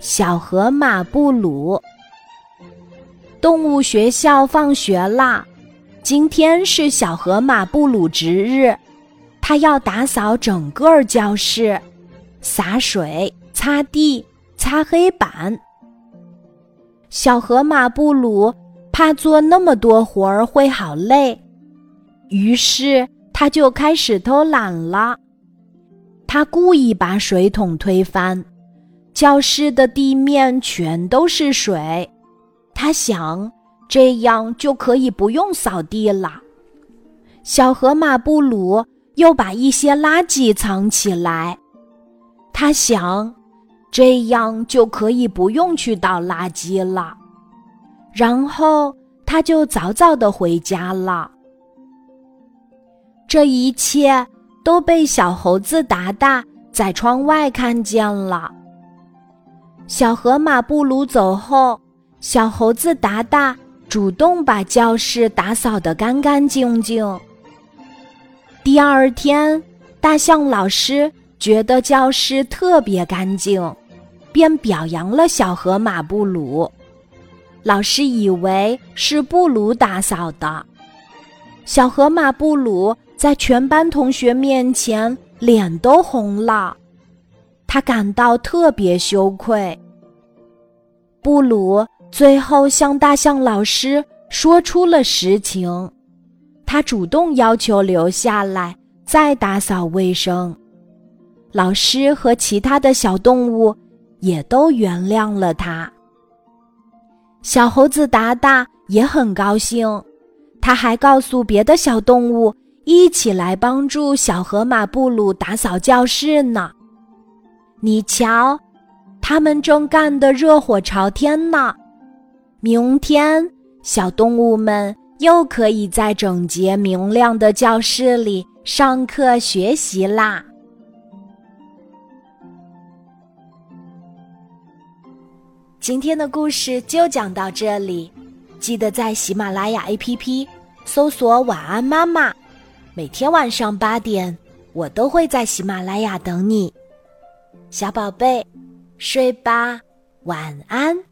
小河马布鲁。动物学校放学啦，今天是小河马布鲁值日，他要打扫整个教室，洒水、擦地、擦黑板。小河马布鲁怕做那么多活儿会好累，于是他就开始偷懒了。他故意把水桶推翻，教室的地面全都是水。他想，这样就可以不用扫地了。小河马布鲁又把一些垃圾藏起来。他想，这样就可以不用去倒垃圾了。然后他就早早的回家了。这一切。都被小猴子达达在窗外看见了。小河马布鲁走后，小猴子达达主动把教室打扫得干干净净。第二天，大象老师觉得教室特别干净，便表扬了小河马布鲁。老师以为是布鲁打扫的，小河马布鲁。在全班同学面前，脸都红了，他感到特别羞愧。布鲁最后向大象老师说出了实情，他主动要求留下来再打扫卫生。老师和其他的小动物也都原谅了他。小猴子达达也很高兴，他还告诉别的小动物。一起来帮助小河马布鲁打扫教室呢。你瞧，他们正干得热火朝天呢。明天，小动物们又可以在整洁明亮的教室里上课学习啦。今天的故事就讲到这里，记得在喜马拉雅 APP 搜索“晚安妈妈”。每天晚上八点，我都会在喜马拉雅等你，小宝贝，睡吧，晚安。